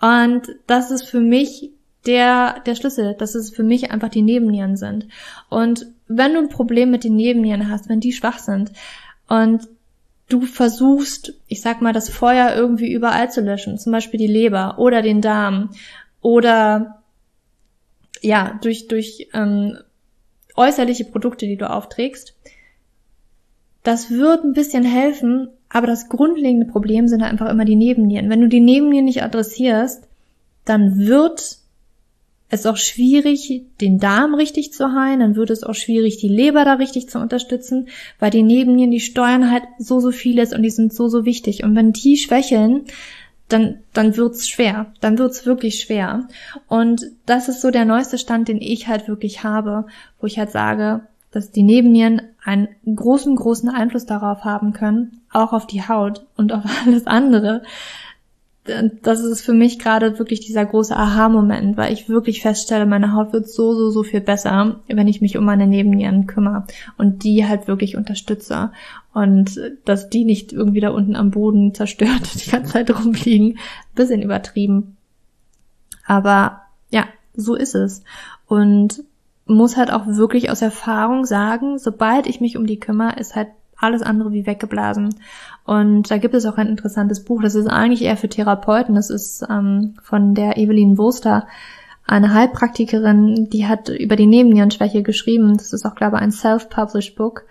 und das ist für mich der, der Schlüssel, dass es für mich einfach die Nebennieren sind. Und wenn du ein Problem mit den Nebennieren hast, wenn die schwach sind und du versuchst, ich sag mal, das Feuer irgendwie überall zu löschen, zum Beispiel die Leber oder den Darm, oder ja, durch, durch ähm, äußerliche Produkte, die du aufträgst. Das wird ein bisschen helfen, aber das grundlegende Problem sind einfach immer die Nebennieren. Wenn du die Nebennieren nicht adressierst, dann wird es auch schwierig, den Darm richtig zu heilen, dann wird es auch schwierig, die Leber da richtig zu unterstützen, weil die Nebennieren, die steuern halt so, so vieles und die sind so, so wichtig. Und wenn die schwächeln, dann, dann wird's schwer. Dann wird's wirklich schwer. Und das ist so der neueste Stand, den ich halt wirklich habe, wo ich halt sage, dass die Nebennieren einen großen, großen Einfluss darauf haben können, auch auf die Haut und auf alles andere das ist für mich gerade wirklich dieser große Aha-Moment, weil ich wirklich feststelle, meine Haut wird so, so, so viel besser, wenn ich mich um meine Nebennieren kümmere und die halt wirklich unterstütze und dass die nicht irgendwie da unten am Boden zerstört die ganze Zeit rumfliegen. Bisschen übertrieben. Aber ja, so ist es. Und muss halt auch wirklich aus Erfahrung sagen, sobald ich mich um die kümmere, ist halt alles andere wie weggeblasen. Und da gibt es auch ein interessantes Buch, das ist eigentlich eher für Therapeuten, das ist ähm, von der Evelyn Wurster, eine Heilpraktikerin, die hat über die Nebennierenschwäche geschrieben. Das ist auch, glaube ich, ein self-published Book.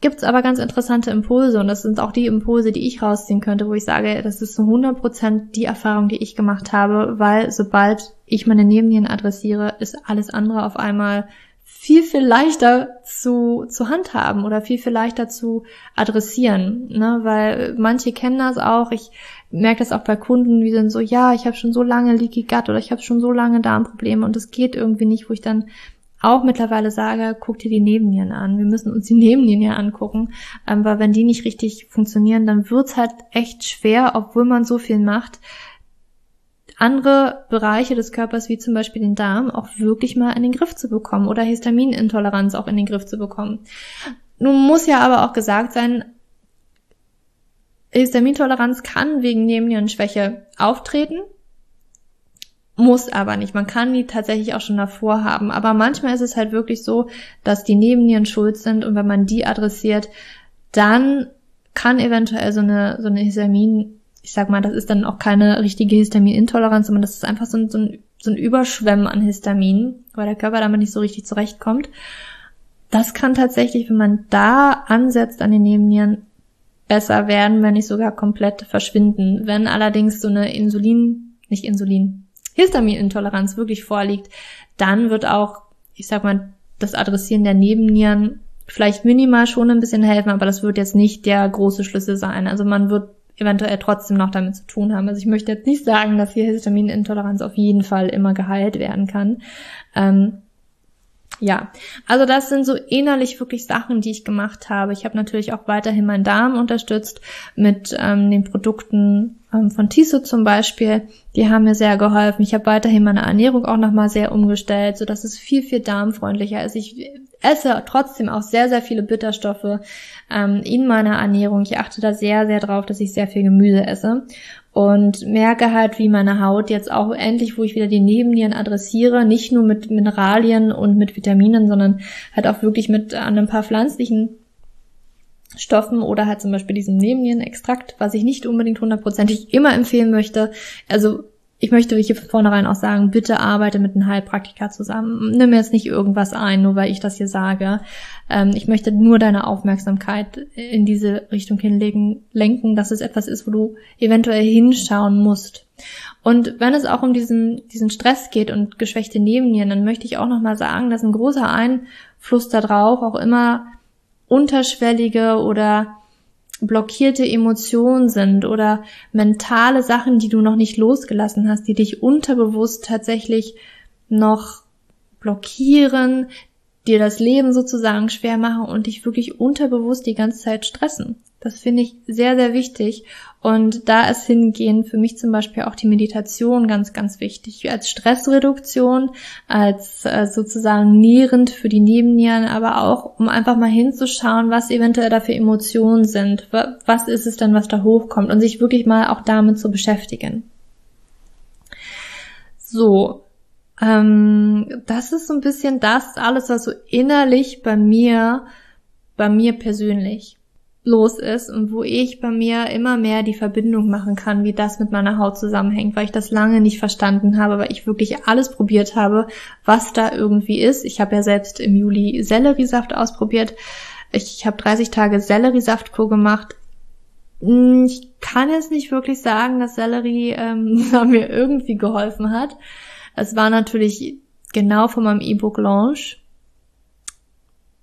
Gibt's aber ganz interessante Impulse und das sind auch die Impulse, die ich rausziehen könnte, wo ich sage, das ist zu 100% die Erfahrung, die ich gemacht habe, weil sobald ich meine Nebennieren adressiere, ist alles andere auf einmal viel, viel leichter zu, zu handhaben oder viel, viel leichter zu adressieren. Ne? Weil manche kennen das auch. Ich merke das auch bei Kunden, die sind so, ja, ich habe schon so lange Leaky Gut oder ich habe schon so lange Darmprobleme und es geht irgendwie nicht, wo ich dann auch mittlerweile sage, guck dir die Nebennieren an. Wir müssen uns die Nebennieren ja angucken, weil wenn die nicht richtig funktionieren, dann wird's halt echt schwer, obwohl man so viel macht, andere Bereiche des Körpers, wie zum Beispiel den Darm, auch wirklich mal in den Griff zu bekommen oder Histaminintoleranz auch in den Griff zu bekommen. Nun muss ja aber auch gesagt sein, Histamintoleranz kann wegen Nebennierenschwäche auftreten, muss aber nicht. Man kann die tatsächlich auch schon davor haben. Aber manchmal ist es halt wirklich so, dass die Nebennieren schuld sind und wenn man die adressiert, dann kann eventuell so eine, so eine Histamin ich sag mal, das ist dann auch keine richtige Histaminintoleranz, sondern das ist einfach so ein, so ein, so ein Überschwemmen an Histamin, weil der Körper damit nicht so richtig zurechtkommt. Das kann tatsächlich, wenn man da ansetzt an den Nebennieren, besser werden, wenn nicht sogar komplett verschwinden. Wenn allerdings so eine Insulin, nicht Insulin, Histaminintoleranz wirklich vorliegt, dann wird auch, ich sag mal, das Adressieren der Nebennieren vielleicht minimal schon ein bisschen helfen, aber das wird jetzt nicht der große Schlüssel sein. Also man wird eventuell trotzdem noch damit zu tun haben. Also ich möchte jetzt nicht sagen, dass hier Histaminintoleranz auf jeden Fall immer geheilt werden kann. Ähm, ja, also das sind so innerlich wirklich Sachen, die ich gemacht habe. Ich habe natürlich auch weiterhin meinen Darm unterstützt mit ähm, den Produkten ähm, von Tiso zum Beispiel. Die haben mir sehr geholfen. Ich habe weiterhin meine Ernährung auch nochmal sehr umgestellt, so dass es viel, viel darmfreundlicher ist. Ich esse trotzdem auch sehr, sehr viele Bitterstoffe ähm, in meiner Ernährung. Ich achte da sehr, sehr drauf, dass ich sehr viel Gemüse esse und merke halt, wie meine Haut jetzt auch endlich, wo ich wieder die Nebennieren adressiere, nicht nur mit Mineralien und mit Vitaminen, sondern halt auch wirklich mit ein paar pflanzlichen Stoffen oder halt zum Beispiel diesem Nebennierenextrakt, was ich nicht unbedingt hundertprozentig immer empfehlen möchte. Also ich möchte hier von vornherein auch sagen, bitte arbeite mit einem Heilpraktiker zusammen. Nimm jetzt nicht irgendwas ein, nur weil ich das hier sage. Ähm, ich möchte nur deine Aufmerksamkeit in diese Richtung hinlegen, lenken, dass es etwas ist, wo du eventuell hinschauen musst. Und wenn es auch um diesen, diesen Stress geht und geschwächte Nebennieren, dann möchte ich auch nochmal sagen, dass ein großer Einfluss darauf auch immer unterschwellige oder blockierte Emotionen sind oder mentale Sachen, die du noch nicht losgelassen hast, die dich unterbewusst tatsächlich noch blockieren, dir das Leben sozusagen schwer machen und dich wirklich unterbewusst die ganze Zeit stressen. Das finde ich sehr, sehr wichtig. Und da ist hingehend für mich zum Beispiel auch die Meditation ganz, ganz wichtig. Als Stressreduktion, als äh, sozusagen nährend für die Nebennieren, aber auch, um einfach mal hinzuschauen, was eventuell da für Emotionen sind. Was ist es denn, was da hochkommt? Und sich wirklich mal auch damit zu beschäftigen. So. Ähm, das ist so ein bisschen das alles, was so innerlich bei mir, bei mir persönlich los ist und wo ich bei mir immer mehr die Verbindung machen kann, wie das mit meiner Haut zusammenhängt, weil ich das lange nicht verstanden habe, weil ich wirklich alles probiert habe, was da irgendwie ist. Ich habe ja selbst im Juli Selleriesaft ausprobiert. Ich, habe 30 Tage Selleriesaftkur gemacht. Hm, ich kann jetzt nicht wirklich sagen, dass Sellerie ähm, mir irgendwie geholfen hat. Es war natürlich genau von meinem E-Book Launch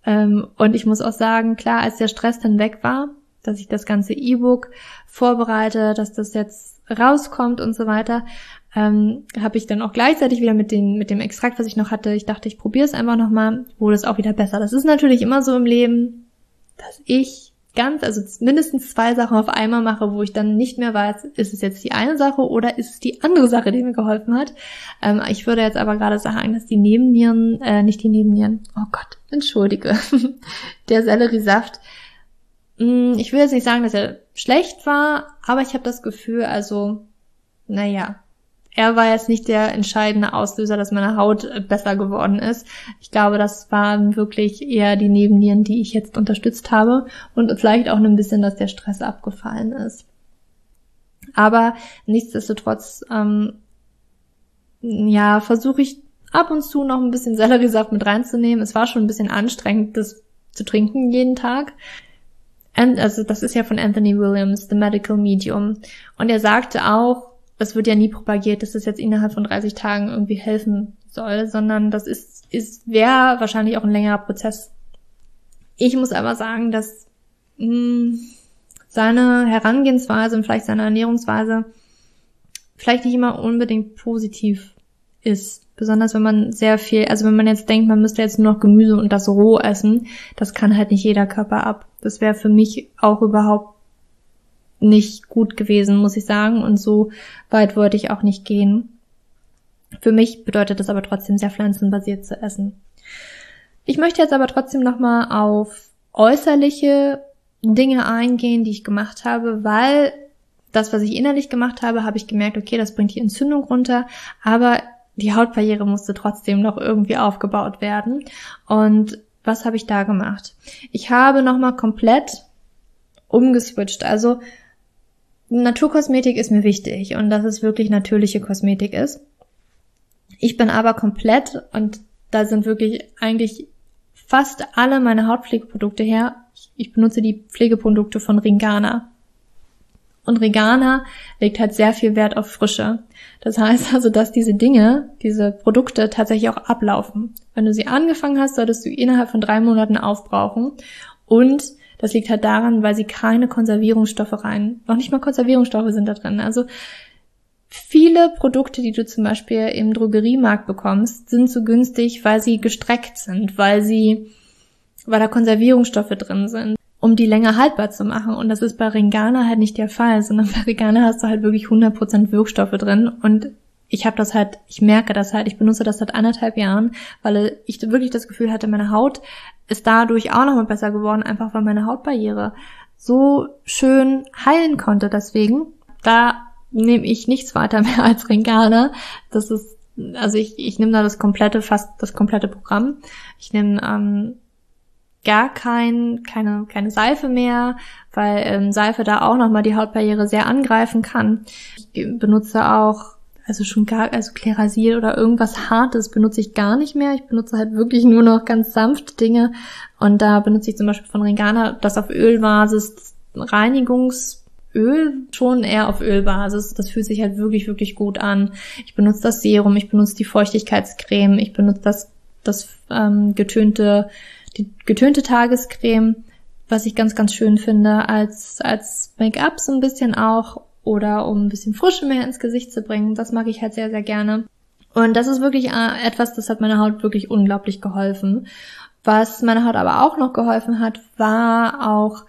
ähm, und ich muss auch sagen, klar, als der Stress dann weg war, dass ich das ganze E-Book vorbereite, dass das jetzt rauskommt und so weiter, ähm, habe ich dann auch gleichzeitig wieder mit, den, mit dem Extrakt, was ich noch hatte, ich dachte, ich probiere es einfach nochmal, wurde es auch wieder besser. Das ist natürlich immer so im Leben, dass ich ganz, also mindestens zwei Sachen auf einmal mache, wo ich dann nicht mehr weiß, ist es jetzt die eine Sache oder ist es die andere Sache, die mir geholfen hat. Ähm, ich würde jetzt aber gerade sagen, dass die Nebennieren, äh, nicht die Nebennieren, oh Gott, entschuldige, der Selleriesaft, mh, hm, ich will jetzt nicht sagen, dass er schlecht war, aber ich habe das Gefühl, also, naja, er war jetzt nicht der entscheidende Auslöser, dass meine Haut äh, besser geworden ist. Ich glaube, das waren wirklich eher die Nebennieren, die ich jetzt unterstützt habe und vielleicht auch ein bisschen, dass der Stress abgefallen ist. Aber nichtsdestotrotz, ähm, ja, versuche ich ab und zu noch ein bisschen Selleriesaft mit reinzunehmen. Es war schon ein bisschen anstrengend, das zu trinken jeden Tag. Und, also das ist ja von Anthony Williams, The Medical Medium. Und er sagte auch, das wird ja nie propagiert, dass das jetzt innerhalb von 30 Tagen irgendwie helfen soll, sondern das ist, ist wäre wahrscheinlich auch ein längerer Prozess. Ich muss aber sagen, dass mh, hm, seine Herangehensweise und vielleicht seine Ernährungsweise vielleicht nicht immer unbedingt positiv ist. Besonders wenn man sehr viel, also wenn man jetzt denkt, man müsste jetzt nur noch Gemüse und das roh essen, das kann halt nicht jeder Körper ab. Das wäre für mich auch überhaupt nicht gut gewesen, muss ich sagen. Und so weit wollte ich auch nicht gehen. Für mich bedeutet das aber trotzdem sehr pflanzenbasiert zu essen. Ich möchte jetzt aber trotzdem nochmal auf äußerliche Dinge eingehen, die ich gemacht habe, weil das, was ich innerlich gemacht habe, habe ich gemerkt, okay, das bringt die Entzündung runter, aber die Hautbarriere musste trotzdem noch irgendwie aufgebaut werden. Und was habe ich da gemacht? Ich habe nochmal komplett umgeswitcht. Also Naturkosmetik ist mir wichtig und dass es wirklich natürliche Kosmetik ist. Ich bin aber komplett und da sind wirklich eigentlich fast alle meine Hautpflegeprodukte her. Ich benutze die Pflegeprodukte von Ringana. Und Regana legt halt sehr viel Wert auf Frische. Das heißt also, dass diese Dinge, diese Produkte tatsächlich auch ablaufen. Wenn du sie angefangen hast, solltest du innerhalb von drei Monaten aufbrauchen. Und das liegt halt daran, weil sie keine Konservierungsstoffe rein, noch nicht mal Konservierungsstoffe sind da drin. Also viele Produkte, die du zum Beispiel im Drogeriemarkt bekommst, sind so günstig, weil sie gestreckt sind, weil sie, weil da Konservierungsstoffe drin sind, um die länger haltbar zu machen. Und das ist bei Ringana halt nicht der Fall, sondern bei Ringana hast du halt wirklich 100% Wirkstoffe drin und ich habe das halt, ich merke das halt, ich benutze das seit anderthalb Jahren, weil ich wirklich das Gefühl hatte, meine Haut ist dadurch auch nochmal besser geworden, einfach weil meine Hautbarriere so schön heilen konnte. Deswegen, da nehme ich nichts weiter mehr als Ringana. Das ist, also ich, ich nehme da das komplette, fast das komplette Programm. Ich nehme ähm, gar kein, keine, keine Seife mehr, weil ähm, Seife da auch nochmal die Hautbarriere sehr angreifen kann. Ich benutze auch also schon gar, also Klerasil oder irgendwas Hartes benutze ich gar nicht mehr. Ich benutze halt wirklich nur noch ganz sanfte Dinge. Und da benutze ich zum Beispiel von Regana das auf Ölbasis Reinigungsöl, schon eher auf Ölbasis. Das fühlt sich halt wirklich, wirklich gut an. Ich benutze das Serum, ich benutze die Feuchtigkeitscreme, ich benutze das, das ähm, getönte, die getönte Tagescreme, was ich ganz, ganz schön finde, als, als Make-up so ein bisschen auch oder um ein bisschen Frische mehr ins Gesicht zu bringen. Das mag ich halt sehr, sehr gerne. Und das ist wirklich äh, etwas, das hat meiner Haut wirklich unglaublich geholfen. Was meiner Haut aber auch noch geholfen hat, war auch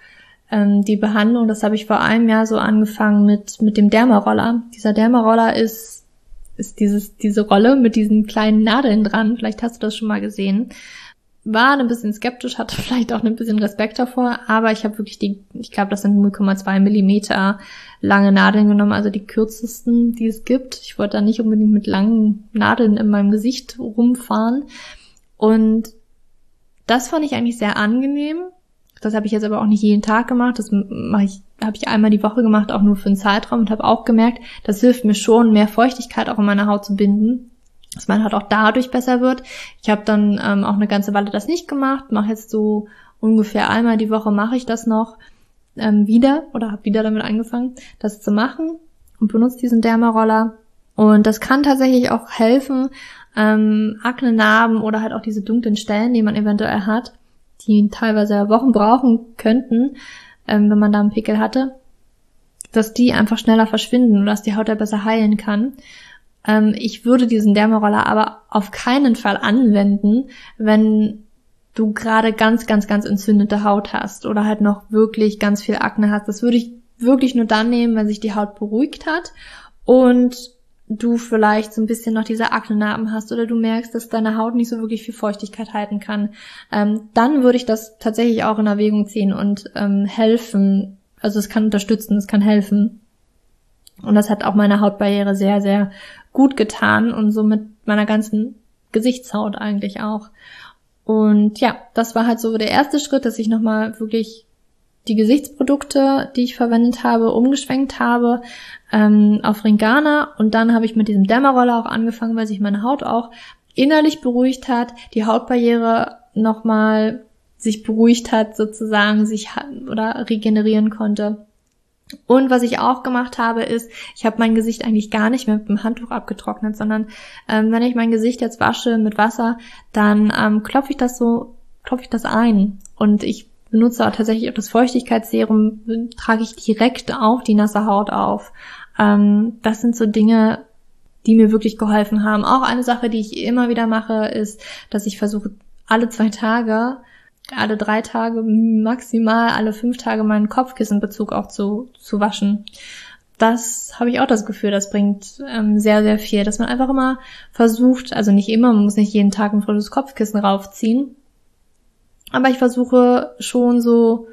ähm, die Behandlung. Das habe ich vor einem Jahr so angefangen mit, mit dem Dermaroller. Dieser Dermaroller ist, ist dieses, diese Rolle mit diesen kleinen Nadeln dran. Vielleicht hast du das schon mal gesehen war ein bisschen skeptisch, hatte vielleicht auch ein bisschen Respekt davor, aber ich habe wirklich die, ich glaube, das sind 0,2 Millimeter lange Nadeln genommen, also die kürzesten, die es gibt. Ich wollte da nicht unbedingt mit langen Nadeln in meinem Gesicht rumfahren. Und das fand ich eigentlich sehr angenehm. Das habe ich jetzt aber auch nicht jeden Tag gemacht. Das mache ich, habe ich einmal die Woche gemacht, auch nur für einen Zeitraum und habe auch gemerkt, das hilft mir schon, mehr Feuchtigkeit auch in meine Haut zu binden, dass meine Haut auch dadurch besser wird. Ich habe dann ähm, auch eine ganze Weile das nicht gemacht, mache jetzt so ungefähr einmal die Woche mache ich das noch ähm, wieder oder habe wieder damit angefangen, das zu machen und benutze diesen Dermaroller. Und das kann tatsächlich auch helfen, ähm, Akne-Narben oder halt auch diese dunklen Stellen, die man eventuell hat, die teilweise Wochen brauchen könnten, ähm, wenn man da einen Pickel hatte, dass die einfach schneller verschwinden und dass die Haut da besser heilen kann. Ähm, ich würde diesen Dermaroller aber auf keinen Fall anwenden, wenn du gerade ganz, ganz, ganz entzündete Haut hast oder halt noch wirklich ganz viel Akne hast. Das würde ich wirklich nur dann nehmen, wenn sich die Haut beruhigt hat und du vielleicht so ein bisschen noch diese Aknenarben hast oder du merkst, dass deine Haut nicht so wirklich viel Feuchtigkeit halten kann, ähm, dann würde ich das tatsächlich auch in Erwägung ziehen und ähm, helfen. Also es kann unterstützen, es kann helfen. Und das hat auch meine Hautbarriere sehr, sehr gut getan und somit meiner ganzen Gesichtshaut eigentlich auch. Und ja, das war halt so der erste Schritt, dass ich nochmal wirklich die Gesichtsprodukte, die ich verwendet habe, umgeschwenkt habe ähm, auf Ringana und dann habe ich mit diesem Dämmerroller auch angefangen, weil sich meine Haut auch innerlich beruhigt hat, die Hautbarriere nochmal sich beruhigt hat, sozusagen sich oder regenerieren konnte. Und was ich auch gemacht habe, ist, ich habe mein Gesicht eigentlich gar nicht mehr mit dem Handtuch abgetrocknet, sondern ähm, wenn ich mein Gesicht jetzt wasche mit Wasser, dann ähm, klopfe ich das so, klopfe ich das ein. Und ich benutze auch tatsächlich auch das Feuchtigkeitsserum, trage ich direkt auf die nasse Haut auf. Ähm, das sind so Dinge, die mir wirklich geholfen haben. Auch eine Sache, die ich immer wieder mache, ist, dass ich versuche, alle zwei Tage, alle drei Tage, maximal alle fünf Tage meinen Kopfkissenbezug auch zu, zu waschen. Das habe ich auch das Gefühl, das bringt ähm, sehr, sehr viel, dass man einfach immer versucht, also nicht immer, man muss nicht jeden Tag ein frisches Kopfkissen raufziehen, aber ich versuche schon so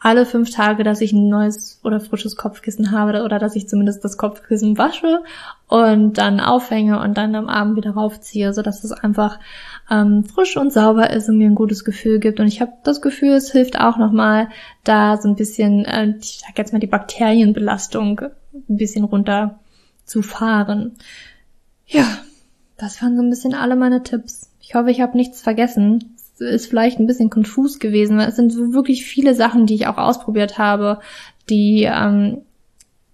alle fünf Tage, dass ich ein neues oder frisches Kopfkissen habe oder dass ich zumindest das Kopfkissen wasche und dann aufhänge und dann am Abend wieder raufziehe, so dass es einfach ähm, frisch und sauber ist und mir ein gutes Gefühl gibt. Und ich habe das Gefühl, es hilft auch nochmal, da so ein bisschen, äh, ich sag jetzt mal die Bakterienbelastung ein bisschen runter zu fahren. Ja, das waren so ein bisschen alle meine Tipps. Ich hoffe, ich habe nichts vergessen ist vielleicht ein bisschen konfus gewesen, weil es sind so wirklich viele Sachen, die ich auch ausprobiert habe, die ähm,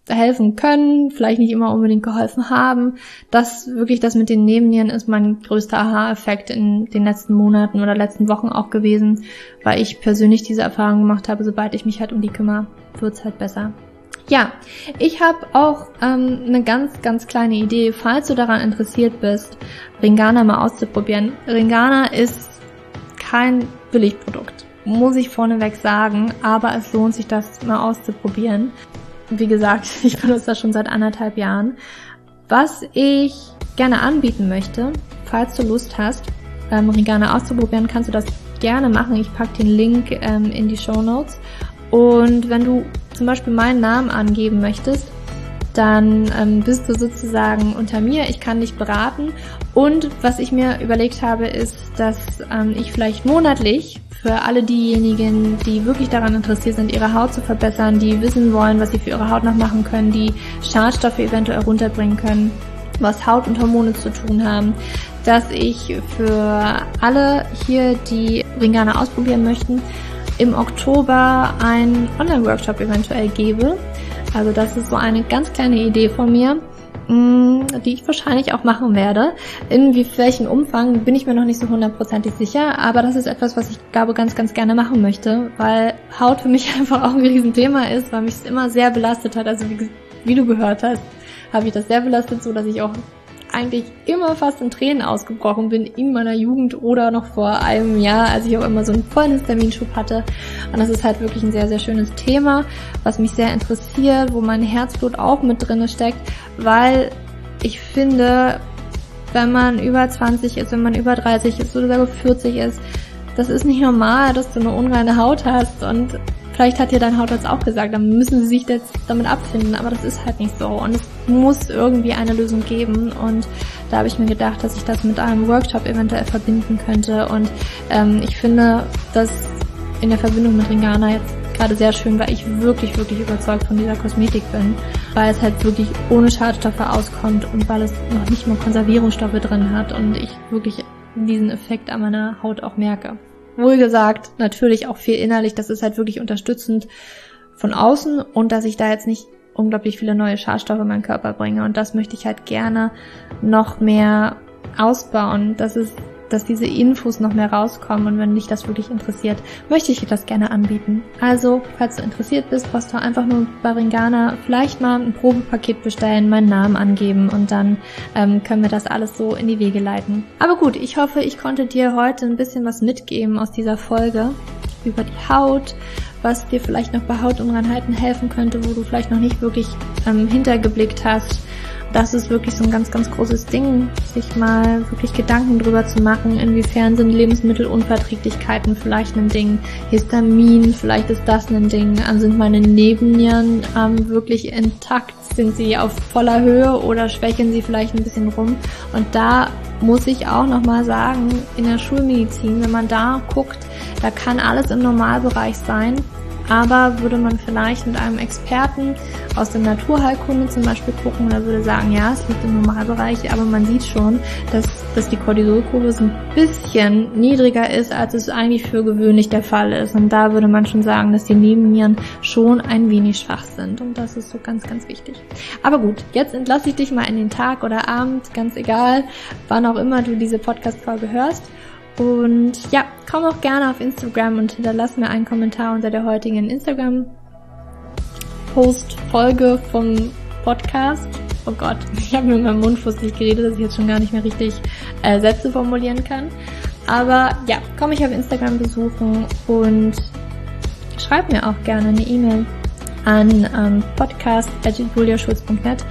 helfen können, vielleicht nicht immer unbedingt geholfen haben. Das wirklich, das mit den Nebennieren ist mein größter Aha-Effekt in den letzten Monaten oder letzten Wochen auch gewesen, weil ich persönlich diese Erfahrung gemacht habe, sobald ich mich halt um die kümmere, wird's halt besser. Ja, ich habe auch ähm, eine ganz, ganz kleine Idee, falls du daran interessiert bist, Ringana mal auszuprobieren. Ringana ist kein Billigprodukt, muss ich vorneweg sagen, aber es lohnt sich, das mal auszuprobieren. Wie gesagt, ich benutze das schon seit anderthalb Jahren. Was ich gerne anbieten möchte, falls du Lust hast, ähm, Regana auszuprobieren, kannst du das gerne machen. Ich packe den Link ähm, in die Show Notes. Und wenn du zum Beispiel meinen Namen angeben möchtest, dann ähm, bist du sozusagen unter mir, ich kann dich beraten. Und was ich mir überlegt habe, ist, dass ähm, ich vielleicht monatlich für alle diejenigen, die wirklich daran interessiert sind, ihre Haut zu verbessern, die wissen wollen, was sie für ihre Haut noch machen können, die Schadstoffe eventuell runterbringen können, was Haut und Hormone zu tun haben, dass ich für alle hier, die Ringana ausprobieren möchten, im Oktober einen Online-Workshop eventuell gebe. Also das ist so eine ganz kleine Idee von mir, die ich wahrscheinlich auch machen werde. In wie welchen Umfang bin ich mir noch nicht so hundertprozentig sicher, aber das ist etwas, was ich glaube ganz, ganz gerne machen möchte, weil Haut für mich einfach auch ein Riesenthema ist, weil mich es immer sehr belastet hat. Also wie, wie du gehört hast, habe ich das sehr belastet, so dass ich auch eigentlich immer fast in Tränen ausgebrochen bin in meiner Jugend oder noch vor einem Jahr, als ich auch immer so einen Freundesterminschub hatte. Und das ist halt wirklich ein sehr, sehr schönes Thema, was mich sehr interessiert, wo mein Herzblut auch mit drinne steckt, weil ich finde, wenn man über 20 ist, wenn man über 30 ist oder sogar 40 ist, das ist nicht normal, dass du eine unreine Haut hast und Vielleicht hat dir dein Hautarzt auch gesagt, dann müssen sie sich jetzt damit abfinden, aber das ist halt nicht so. Und es muss irgendwie eine Lösung geben. Und da habe ich mir gedacht, dass ich das mit einem Workshop eventuell verbinden könnte. Und ähm, ich finde, dass in der Verbindung mit Ringana jetzt gerade sehr schön, weil ich wirklich, wirklich überzeugt von dieser Kosmetik bin, weil es halt wirklich ohne Schadstoffe auskommt und weil es noch nicht mal Konservierungsstoffe drin hat und ich wirklich diesen Effekt an meiner Haut auch merke. Wohlgesagt, natürlich auch viel innerlich, das ist halt wirklich unterstützend von außen und dass ich da jetzt nicht unglaublich viele neue Schadstoffe in meinen Körper bringe und das möchte ich halt gerne noch mehr ausbauen. Das ist dass diese Infos noch mehr rauskommen und wenn dich das wirklich interessiert, möchte ich dir das gerne anbieten. Also, falls du interessiert bist, brauchst du einfach nur bei Ringana vielleicht mal ein Probepaket bestellen, meinen Namen angeben und dann ähm, können wir das alles so in die Wege leiten. Aber gut, ich hoffe, ich konnte dir heute ein bisschen was mitgeben aus dieser Folge über die Haut, was dir vielleicht noch bei Hautunreinheiten helfen könnte, wo du vielleicht noch nicht wirklich ähm, hintergeblickt hast das ist wirklich so ein ganz, ganz großes Ding, sich mal wirklich Gedanken drüber zu machen, inwiefern sind Lebensmittelunverträglichkeiten vielleicht ein Ding, Histamin, vielleicht ist das ein Ding, also sind meine Nebennieren ähm, wirklich intakt, sind sie auf voller Höhe oder schwächeln sie vielleicht ein bisschen rum? Und da muss ich auch nochmal sagen, in der Schulmedizin, wenn man da guckt, da kann alles im Normalbereich sein, aber würde man vielleicht mit einem Experten aus der Naturheilkunde zum Beispiel gucken, der würde sagen, ja, es liegt im Normalbereich, aber man sieht schon, dass, dass die Cortisolkurve so ein bisschen niedriger ist, als es eigentlich für gewöhnlich der Fall ist. Und da würde man schon sagen, dass die Nebennieren schon ein wenig schwach sind. Und das ist so ganz, ganz wichtig. Aber gut, jetzt entlasse ich dich mal in den Tag oder Abend, ganz egal, wann auch immer du diese Podcast-Folge hörst. Und ja, komm auch gerne auf Instagram und hinterlass mir einen Kommentar unter der heutigen Instagram-Post-Folge vom Podcast. Oh Gott, ich habe mit meinem Mund fusselig geredet, dass ich jetzt schon gar nicht mehr richtig äh, Sätze formulieren kann. Aber ja, komm mich auf Instagram besuchen und schreib mir auch gerne eine E-Mail an ähm, podcast.juliaschulz.net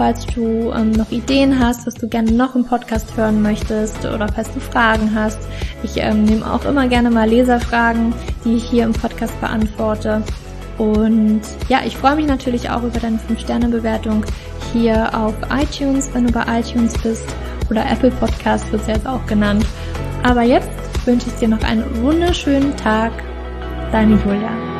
falls du ähm, noch Ideen hast, was du gerne noch im Podcast hören möchtest oder falls du Fragen hast. Ich ähm, nehme auch immer gerne mal Leserfragen, die ich hier im Podcast beantworte. Und ja, ich freue mich natürlich auch über deine 5-Sterne-Bewertung hier auf iTunes, wenn du bei iTunes bist oder Apple Podcast wird es jetzt auch genannt. Aber jetzt wünsche ich dir noch einen wunderschönen Tag. Deine Julia.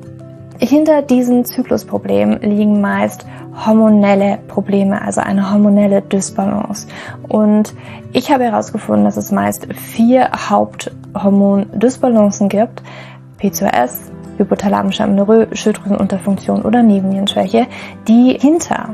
hinter diesen Zyklusproblemen liegen meist hormonelle Probleme, also eine hormonelle Dysbalance. Und ich habe herausgefunden, dass es meist vier Haupthormon-Dysbalancen gibt. PCOS, hypothalamische Amenorrhoe, Schilddrüsenunterfunktion oder Nebennierenschwäche, die hinter